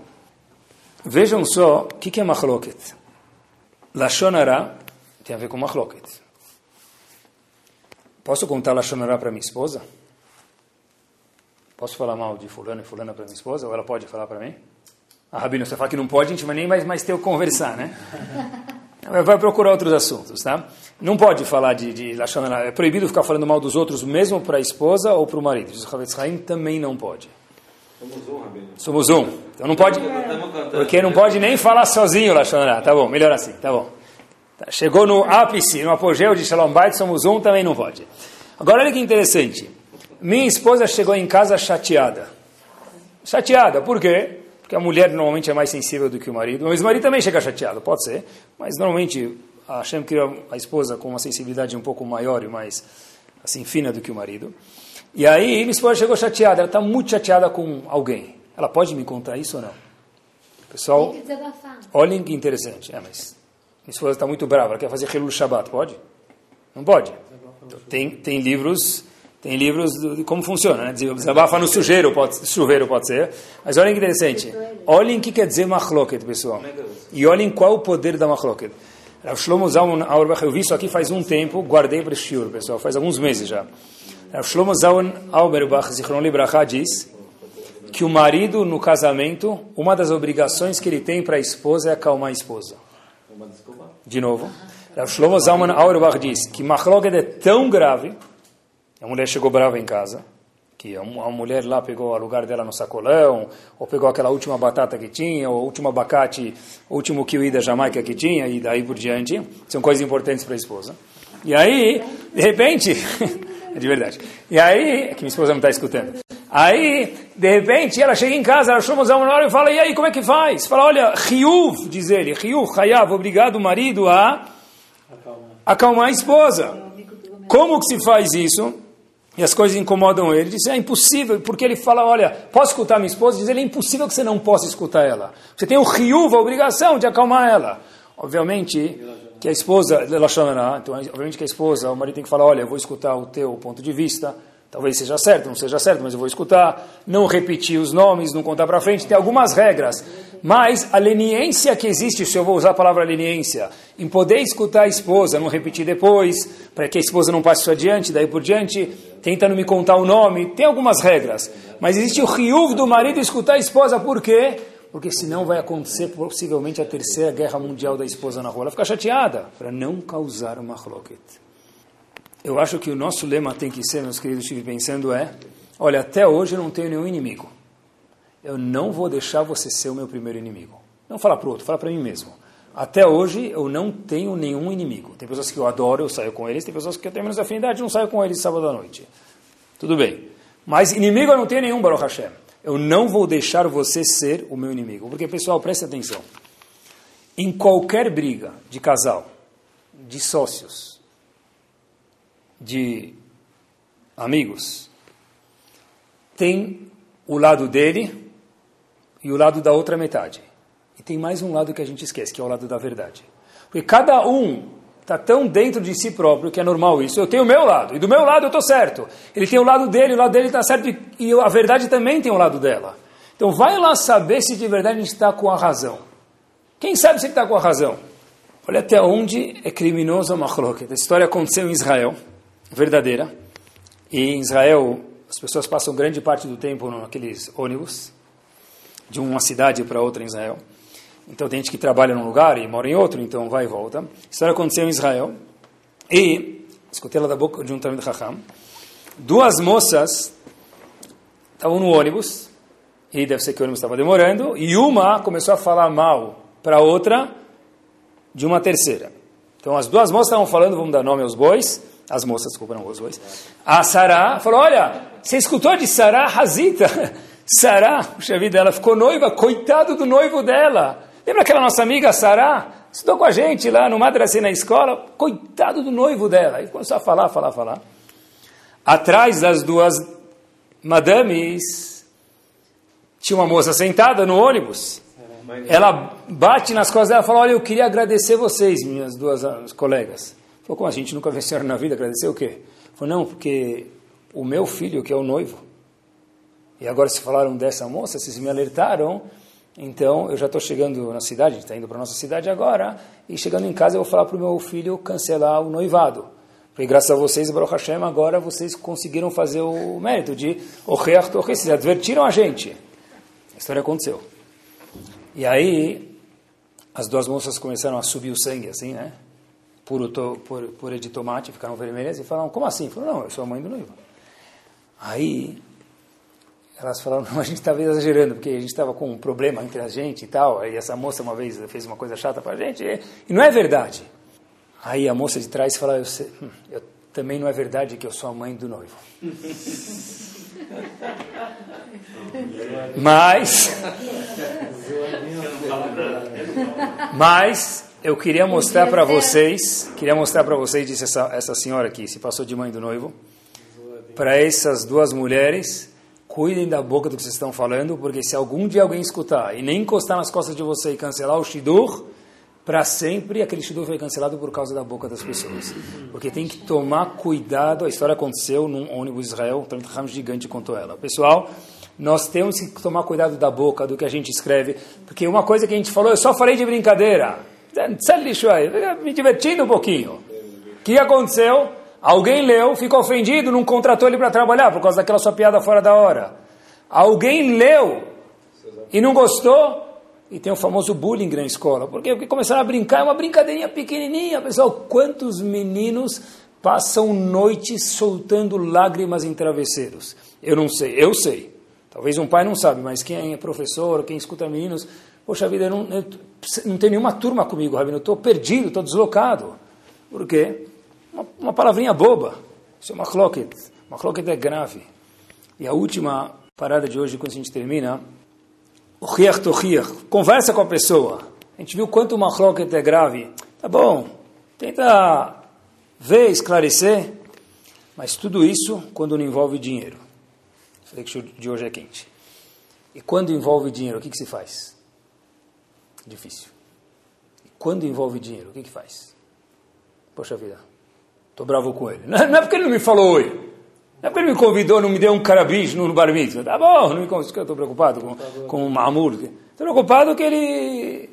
Vejam só o que, que é machloket. Lashonara tem a ver com machloket. Posso contar Lashonara para minha esposa? Posso falar mal de fulano e fulana para minha esposa? Ou ela pode falar para mim? Ah, Rabino, você fala que não pode, a gente vai nem mais, mais ter o conversar, né? Vai procurar outros assuntos, tá? Não pode falar de, de Lashonara. É proibido ficar falando mal dos outros, mesmo para a esposa ou para o marido. Diz o Haim também não pode. Somos um, Rabino. Somos um. Então não pode... Porque não pode nem falar sozinho Lashonara. Tá bom, melhor assim, tá bom. Tá, chegou no ápice, no apogeu de Shalom Bait, somos um, também não pode. Agora olha que interessante. Minha esposa chegou em casa chateada. Chateada, por quê? Porque a mulher normalmente é mais sensível do que o marido. Mas o marido também chega chateado, pode ser. Mas normalmente a Hashem cria a esposa com uma sensibilidade um pouco maior e mais assim fina do que o marido. E aí minha esposa chegou chateada. Ela está muito chateada com alguém. Ela pode me contar isso ou não? Pessoal, olhem que interessante. É, mas minha esposa está muito brava. Ela quer fazer Helul Shabbat. Pode? Não pode. Então, tem, tem livros tem livros de como funciona, né? Desabafa no sujeiro pode, chuveiro pode ser. Mas olhem que interessante. Olhem o que quer dizer machloket, pessoal. E olhem qual o poder da machloket. Rav Shlomo Zalman Auerbach, eu vi isso aqui faz um tempo, guardei para este pessoal, faz alguns meses já. Rav Shlomo Zalman Auerbach, Zichron Libraha, diz que o marido, no casamento, uma das obrigações que ele tem para a esposa é acalmar a esposa. De novo. Rav Shlomo Zalman Auerbach diz que machloket é tão grave a mulher chegou brava em casa, que a mulher lá pegou o lugar dela no sacolão, ou pegou aquela última batata que tinha, ou o último abacate, o último kiwi da Jamaica que tinha, e daí por diante. São coisas importantes para a esposa. E aí, de repente, é de verdade. E aí, que minha esposa não está escutando. Aí, de repente, ela chega em casa, ela chama o hora e fala, e aí, como é que faz? Fala, olha, Riuv, diz ele, Riuv, Hayav, obrigado, marido, a acalmar a esposa. Como que se faz isso? E as coisas incomodam ele. Ele diz, é impossível, porque ele fala, olha, posso escutar minha esposa? Diz, ele é impossível que você não possa escutar ela. Você tem o riuva, a obrigação de acalmar ela. Obviamente que a esposa, então, obviamente que a esposa, o marido tem que falar, olha, eu vou escutar o teu ponto de vista, talvez seja certo, não seja certo, mas eu vou escutar, não repetir os nomes, não contar para frente, tem algumas regras. Mas a leniência que existe, se eu vou usar a palavra leniência, em poder escutar a esposa, não repetir depois, para que a esposa não passe isso adiante, daí por diante, tentando me contar o nome, tem algumas regras. Mas existe o riuv do marido escutar a esposa, por quê? Porque senão vai acontecer possivelmente a terceira guerra mundial da esposa na rua. Ela fica chateada, para não causar uma chloket. Eu acho que o nosso lema tem que ser, meus queridos, estive pensando, é, olha, até hoje eu não tenho nenhum inimigo eu não vou deixar você ser o meu primeiro inimigo. Não fala para o outro, fala para mim mesmo. Até hoje eu não tenho nenhum inimigo. Tem pessoas que eu adoro, eu saio com eles. Tem pessoas que eu tenho menos afinidade, não saio com eles sábado à noite. Tudo bem. Mas inimigo eu não tenho nenhum, Baruch Hashem. Eu não vou deixar você ser o meu inimigo. Porque, pessoal, preste atenção. Em qualquer briga de casal, de sócios, de amigos, tem o lado dele e o lado da outra metade. E tem mais um lado que a gente esquece, que é o lado da verdade. Porque cada um está tão dentro de si próprio que é normal isso. Eu tenho o meu lado, e do meu lado eu estou certo. Ele tem o lado dele, o lado dele está certo, e a verdade também tem o lado dela. Então vai lá saber se de verdade a gente está com a razão. Quem sabe se ele está com a razão? Olha até onde é criminoso a machloket. A história aconteceu em Israel, verdadeira. E em Israel, as pessoas passam grande parte do tempo naqueles ônibus de uma cidade para outra em Israel. Então tem gente que trabalha num lugar e mora em outro, então vai e volta. Isso aconteceu em Israel. E, escutei lá da boca de um Talmud Chacham, duas moças estavam no ônibus, e deve ser que o ônibus estava demorando, e uma começou a falar mal para outra de uma terceira. Então as duas moças estavam falando, vamos dar nome aos bois, as moças, desculpa, não os bois. A Sará falou, olha, você escutou de Sará Hazita? Sará, puxa vida, ela ficou noiva, coitado do noivo dela. Lembra aquela nossa amiga Sará? Estudou com a gente lá no Madrassi na escola, coitado do noivo dela. E começou a falar, falar, falar. Atrás das duas madames, tinha uma moça sentada no ônibus. Ela bate nas costas dela e fala: Olha, eu queria agradecer vocês, minhas duas colegas. Falou: Como a gente nunca venceu na vida? Agradecer o quê? Falou: Não, porque o meu filho, que é o noivo, e agora se falaram dessa moça, vocês me alertaram, então eu já estou chegando na cidade, a está indo para a nossa cidade agora, e chegando em casa eu vou falar para o meu filho cancelar o noivado. Porque graças a vocês, Baruch Hashem, agora vocês conseguiram fazer o mérito de Ocheach Torres, vocês advertiram a gente. A história aconteceu. E aí, as duas moças começaram a subir o sangue, assim, né? Puro, to, purê de tomate, ficaram vermelhas e falaram, como assim? Falaram, não, eu sou a mãe do noivo. Aí, elas falaram, não, a gente estava exagerando, porque a gente estava com um problema entre a gente e tal, aí essa moça uma vez fez uma coisa chata para a gente, e, e, não é verdade. Aí a moça de trás fala, eu, sei, hum, eu também não é verdade que eu sou a mãe do noivo. mas, mas eu queria mostrar para vocês, queria mostrar para vocês, disse essa, essa senhora aqui, se passou de mãe do noivo, para essas duas mulheres cuidem da boca do que vocês estão falando, porque se algum dia alguém escutar e nem encostar nas costas de você e cancelar o Shidur, para sempre aquele Shidur foi cancelado por causa da boca das pessoas. Porque tem que tomar cuidado, a história aconteceu num ônibus Israel, um Ram gigante contou ela. Pessoal, nós temos que tomar cuidado da boca, do que a gente escreve, porque uma coisa que a gente falou, eu só falei de brincadeira, me divertindo um pouquinho. O que aconteceu? Alguém leu, ficou ofendido, não contratou ele para trabalhar por causa daquela sua piada fora da hora. Alguém leu e não gostou, e tem o famoso bullying na escola. Por quê? Porque começaram a brincar, é uma brincadeirinha pequenininha. Pessoal, quantos meninos passam noites soltando lágrimas em travesseiros? Eu não sei, eu sei. Talvez um pai não sabe, mas quem é professor, quem escuta meninos, poxa vida, eu não, eu não nenhuma turma comigo, Rabino, estou perdido, estou deslocado. Por quê? Uma, uma palavrinha boba. Isso é uma chloket. Uma chloket é grave. E a última parada de hoje, quando a gente termina, o riach to riach. Conversa com a pessoa. A gente viu quanto uma chloket é grave. Tá bom, tenta ver, esclarecer, mas tudo isso quando não envolve dinheiro. Falei que o de hoje é quente. E quando envolve dinheiro, o que, que se faz? Difícil. E quando envolve dinheiro, o que, que faz? Poxa vida, estou bravo com ele. Não é porque ele não me falou oi. Não é porque ele me convidou, não me deu um carabicho no bar mitzvah. Tá bom, não me eu estou preocupado com, com o Mahmoud. Estou preocupado que ele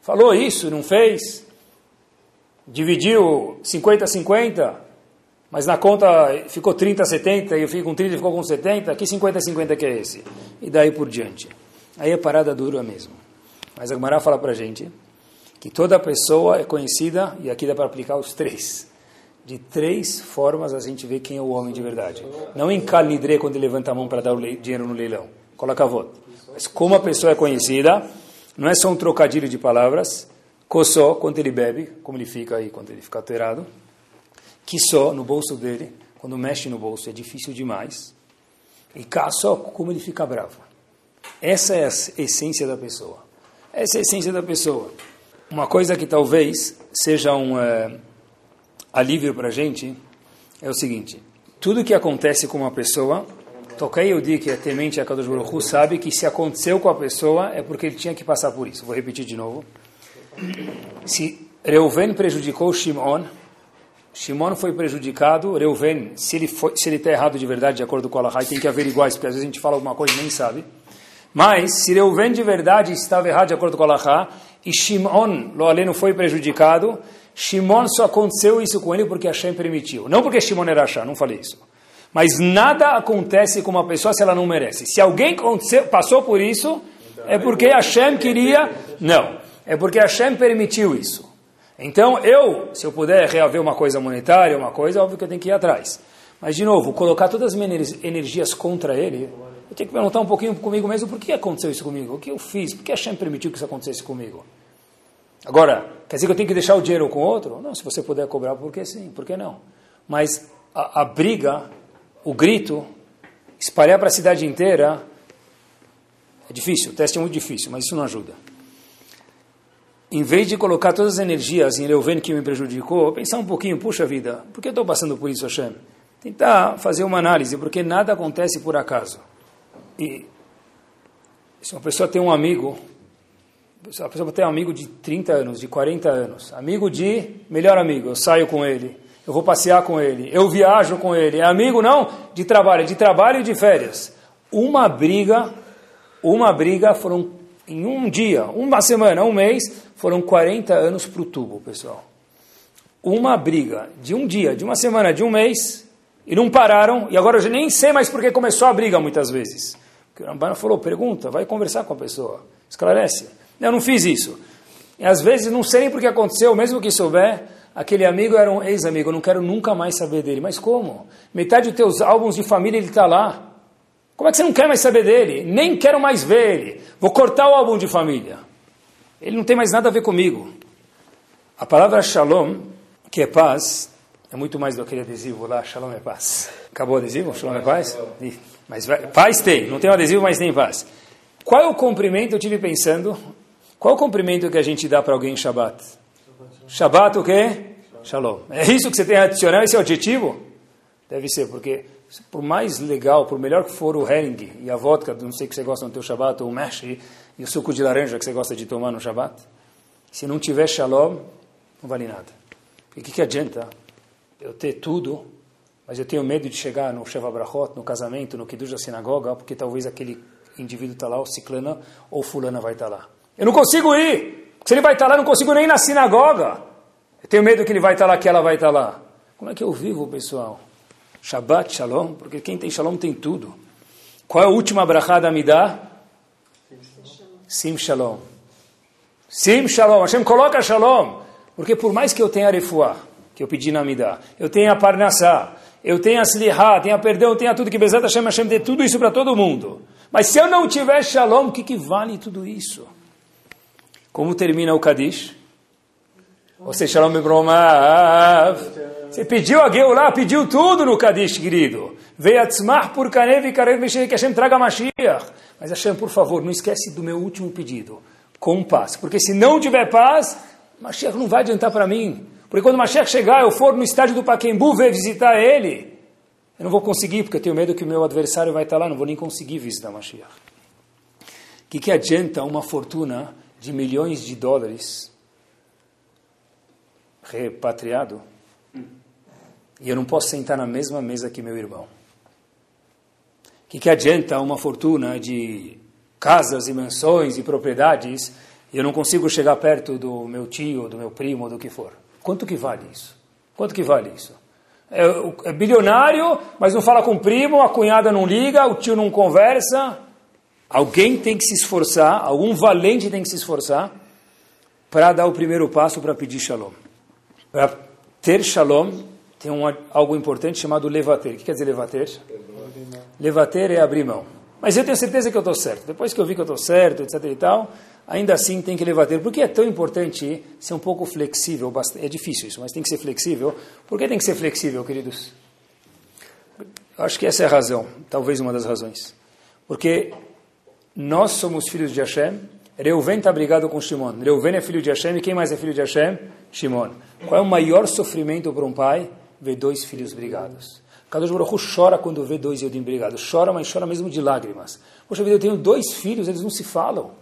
falou isso, não fez. Dividiu 50-50, mas na conta ficou 30-70 e eu fico com 30 e ficou com 70. Que 50-50 que é esse? E daí por diante. Aí a parada dura mesmo. Mas a Gemara fala para gente que toda pessoa é conhecida, e aqui dá para aplicar os três. De três formas a gente vê quem é o homem de verdade. Não em Kalnidre, quando ele levanta a mão para dar o dinheiro no leilão. Coloca a voto. Mas como a pessoa é conhecida, não é só um trocadilho de palavras. Coçó, quando ele bebe, como ele fica aí, quando ele fica alterado. Que só no bolso dele, quando mexe no bolso, é difícil demais. E só como ele fica bravo. Essa é a essência da pessoa. Essa é a essência da pessoa. Uma coisa que talvez seja um é, alívio para a gente é o seguinte: tudo que acontece com uma pessoa, toquei o que é temente a Kadosh Baruch sabe que se aconteceu com a pessoa é porque ele tinha que passar por isso. Vou repetir de novo. Se Reuven prejudicou Shimon, Shimon foi prejudicado, Reuven, se ele está errado de verdade, de acordo com a Allah, tem que averiguar isso, porque às vezes a gente fala alguma coisa e nem sabe. Mas, se Reuven de verdade estava errado de acordo com a Allah, e Shimon, lo não foi prejudicado, Shimon só aconteceu isso com ele porque Hashem permitiu. Não porque Shimon era Hashem, não falei isso. Mas nada acontece com uma pessoa se ela não merece. Se alguém passou por isso, é porque Hashem queria... Não, é porque Hashem permitiu isso. Então, eu, se eu puder reaver uma coisa monetária, uma coisa, óbvio que eu tenho que ir atrás. Mas, de novo, colocar todas as minhas energias contra ele, eu tenho que perguntar um pouquinho comigo mesmo, por que aconteceu isso comigo? O que eu fiz? Por que Hashem permitiu que isso acontecesse comigo? Agora, quer dizer que eu tenho que deixar o dinheiro com outro? Não, se você puder cobrar, por que sim? Por que não? Mas a, a briga, o grito, espalhar para a cidade inteira, é difícil, o teste é muito difícil, mas isso não ajuda. Em vez de colocar todas as energias em Reuven que me prejudicou, pensar um pouquinho, puxa vida, por que eu estou passando por isso, Hashem? Tentar fazer uma análise, porque nada acontece por acaso. E se uma pessoa tem um amigo, a pessoa tem um amigo de 30 anos, de 40 anos, amigo de melhor amigo, eu saio com ele, eu vou passear com ele, eu viajo com ele, é amigo não de trabalho, de trabalho e de férias. Uma briga, uma briga foram em um dia, uma semana, um mês, foram 40 anos para o tubo, pessoal. Uma briga de um dia, de uma semana, de um mês, e não pararam, e agora eu nem sei mais porque começou a briga muitas vezes. O Rambana falou, pergunta, vai conversar com a pessoa, esclarece. Eu não fiz isso. E às vezes não sei nem porque aconteceu, mesmo que souber, aquele amigo era um ex-amigo, eu não quero nunca mais saber dele. Mas como? Metade dos teus álbuns de família ele está lá. Como é que você não quer mais saber dele? Nem quero mais ver ele. Vou cortar o álbum de família. Ele não tem mais nada a ver comigo. A palavra shalom, que é paz, é muito mais do que aquele adesivo lá, shalom é paz. Acabou o adesivo? Shalom é paz? Mas paz tem, não tem um adesivo, mas tem paz. Qual é o cumprimento, eu tive pensando, qual é o cumprimento que a gente dá para alguém em Shabbat? Shabbat o quê? Shalom. É isso que você tem a adicionar, esse é o objetivo? Deve ser, porque por mais legal, por melhor que for o herring e a vodka, não sei que você gosta no teu Shabbat, ou o mesh e o suco de laranja que você gosta de tomar no Shabbat, se não tiver Shalom, não vale nada. E o que, que adianta eu ter tudo mas eu tenho medo de chegar no Sheva Brachot, no casamento, no Kiddush da sinagoga, porque talvez aquele indivíduo está lá, ou ciclana, ou fulana vai estar tá lá. Eu não consigo ir! Se ele vai estar tá lá, eu não consigo nem ir na sinagoga. Eu tenho medo que ele vai estar tá lá, que ela vai estar lá. Como é que eu vivo, pessoal? Shabbat, Shalom, porque quem tem Shalom tem tudo. Qual é a última brachá da Midah? Sim Shalom. Sim Shalom. Hashem coloca Shalom. Porque por mais que eu tenha refuah, que eu pedi na Midah, eu tenha Parnassá, eu tenha Slihá, tenha perdão, tenha tudo, que Bezat Hashem, Hashem dê tudo isso para todo mundo. Mas se eu não tiver Shalom, o que, que vale tudo isso? Como termina o Kadish? Você Shalom Ibromav. Você pediu a Geulah, pediu tudo no Kadish, querido. Veio Atzmach por Kanev e Karev que Hashem traga Mashiach. Mas Hashem, por favor, não esquece do meu último pedido. Com paz. Porque se não tiver paz, Mashiach não vai adiantar para mim. Porque quando o Mashiach chegar, eu for no estádio do Paquembu ver visitar ele, eu não vou conseguir, porque eu tenho medo que o meu adversário vai estar lá, não vou nem conseguir visitar Mashiach. O que, que adianta uma fortuna de milhões de dólares repatriado e eu não posso sentar na mesma mesa que meu irmão? O que, que adianta uma fortuna de casas e mansões e propriedades e eu não consigo chegar perto do meu tio, do meu primo, do que for? Quanto que vale isso? Quanto que vale isso? É, é bilionário, mas não fala com o primo, a cunhada não liga, o tio não conversa. Alguém tem que se esforçar, algum valente tem que se esforçar para dar o primeiro passo para pedir shalom. Para ter shalom, tem um, algo importante chamado levater. O que quer dizer levater? Levater é abrir mão. Mas eu tenho certeza que eu estou certo. Depois que eu vi que eu estou certo, etc e tal, ainda assim tem que levater. Por que é tão importante ser um pouco flexível? É difícil isso, mas tem que ser flexível. Por que tem que ser flexível, queridos? Acho que essa é a razão, talvez uma das razões. Porque nós somos filhos de Hashem. Reuven está brigado com Shimon. Reuven é filho de Hashem. E quem mais é filho de Hashem? Shimon. Qual é o maior sofrimento para um pai? Ver dois filhos brigados. Kadosh Baruch chora quando vê dois Yodim brigados. Chora, mas chora mesmo de lágrimas. Poxa vida, eu tenho dois filhos, eles não se falam.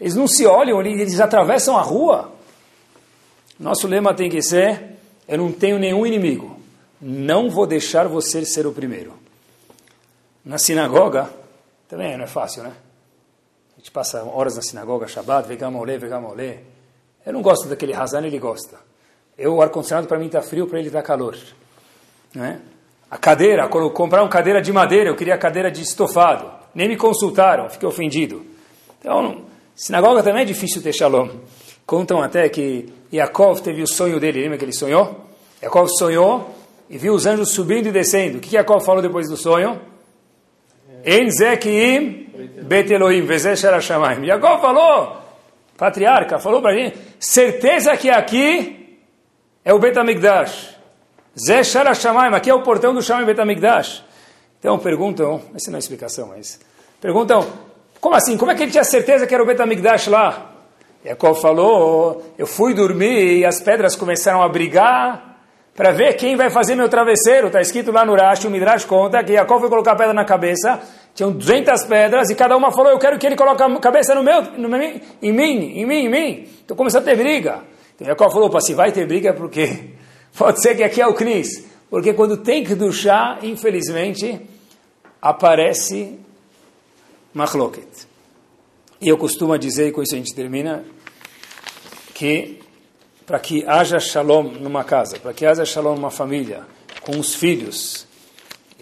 Eles não se olham, eles atravessam a rua. Nosso lema tem que ser: eu não tenho nenhum inimigo. Não vou deixar você ser o primeiro. Na sinagoga, também não é fácil, né? A gente passa horas na sinagoga, Shabbat, Vegamolé, Vegamolé. Eu não gosto daquele Hazan, ele gosta. Eu, o ar-condicionado para mim está frio, para ele está calor. Né? A cadeira, quando uma cadeira de madeira, eu queria cadeira de estofado. Nem me consultaram, fiquei ofendido. Então, sinagoga também é difícil ter shalom. Contam até que Yaakov teve o sonho dele, lembra que ele sonhou? Yaakov sonhou e viu os anjos subindo e descendo. O que Yaakov falou depois do sonho? En Zekim Bet Elohim, Vezesher Hashamayim. Jacob falou, patriarca, falou para gente, certeza que aqui é o Bet Amigdash. Zesher Hashamayim, aqui é o portão do Shamayim Bet Amigdash. Então perguntam, essa não é explicação, mas perguntam, como assim? Como é que ele tinha certeza que era o Bet Amigdash lá? Jacob falou, eu fui dormir e as pedras começaram a brigar para ver quem vai fazer meu travesseiro. Está escrito lá no Rashi, o Midrash conta que Jacob foi colocar a pedra na cabeça tinham 200 pedras e cada uma falou, eu quero que ele coloque a cabeça no meu, no em mim, em mim, em mim. Então começou a ter briga. Então Jacó falou, se vai ter briga, por quê? Pode ser que aqui é o Cris. Porque quando tem que duchar, infelizmente, aparece machloket. E eu costumo dizer, e com isso a gente termina, que para que haja shalom numa casa, para que haja shalom numa família, com os filhos,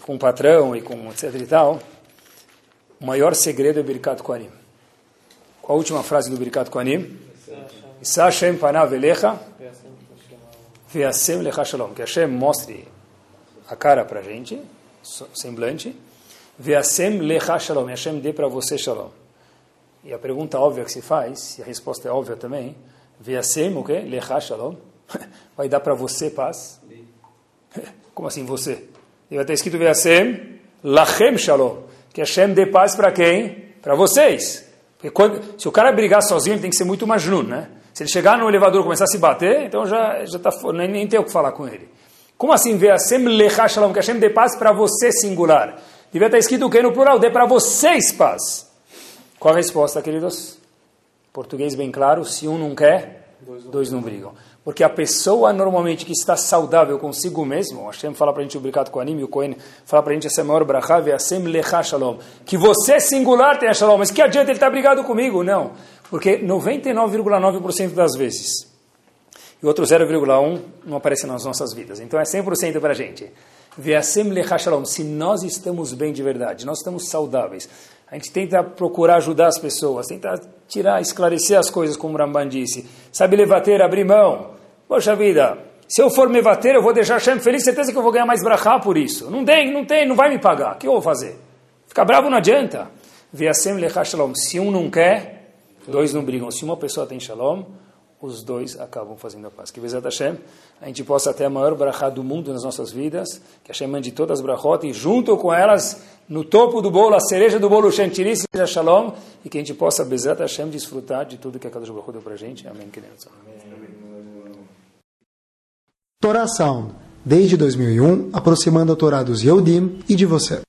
com o patrão e com etc e tal, o maior segredo é Birkat Koanim. Qual a última frase do Birkat Koanim? Isa Hashem panav elecha ve'asem lecha shalom. Que Hashem mostre a cara para a gente, semblante, ve'asem lecha shalom. Hashem dê para você shalom. E a pergunta óbvia que se faz, e a resposta é óbvia também, ve'asem o quê? Lecha shalom. Vai dar para você paz? Como assim você? E vai estar escrito ve'asem lachem shalom que Hashem dê paz para quem? Para vocês. Porque quando, se o cara brigar sozinho, ele tem que ser muito majnun, né? Se ele chegar no elevador e começar a se bater, então já, já tá, nem, nem tem o que falar com ele. Como assim ver Hashem lecha shalom, que Hashem dê paz para você singular? Devia estar escrito o que no plural? Dê para vocês paz. Qual a resposta, queridos? Português bem claro, se um não quer, dois não brigam. Porque a pessoa normalmente que está saudável consigo mesmo, Hashem fala para a gente, obrigado com o anime, o Cohen fala para a gente, essa é a maior brachá, Hashem lecha shalom. Que você singular tenha shalom, mas que adianta ele estar tá brigado comigo? Não. Porque 99,9% das vezes, e outro 0,1% não aparece nas nossas vidas. Então é 100% para a gente. Ve'asem lecha shalom. Se nós estamos bem de verdade, nós estamos saudáveis, a gente tenta procurar ajudar as pessoas, tenta tirar, esclarecer as coisas, como o Ramban disse. Sabe levater, abrir mão. Poxa vida, se eu for mevater, eu vou deixar Hashem feliz, certeza que eu vou ganhar mais brachá por isso. Não tem, não tem, não vai me pagar. O que eu vou fazer? Ficar bravo não adianta. Ve'asem lecha shalom. Se um não quer, dois não brigam. Se uma pessoa tem shalom, os dois acabam fazendo a paz. Que Bezat Hashem, a gente possa ter a maior brachá do mundo nas nossas vidas, que Hashem mande todas as brachot e junto com elas, no topo do bolo, a cereja do bolo, chantilly, seja shalom, e que a gente possa, Bezat Hashem, desfrutar de tudo que a Kadosh Baruch deu para a gente. Amém. Amém. Torá Sound, desde 2001, aproximando a Torá dos Yehudim e de você.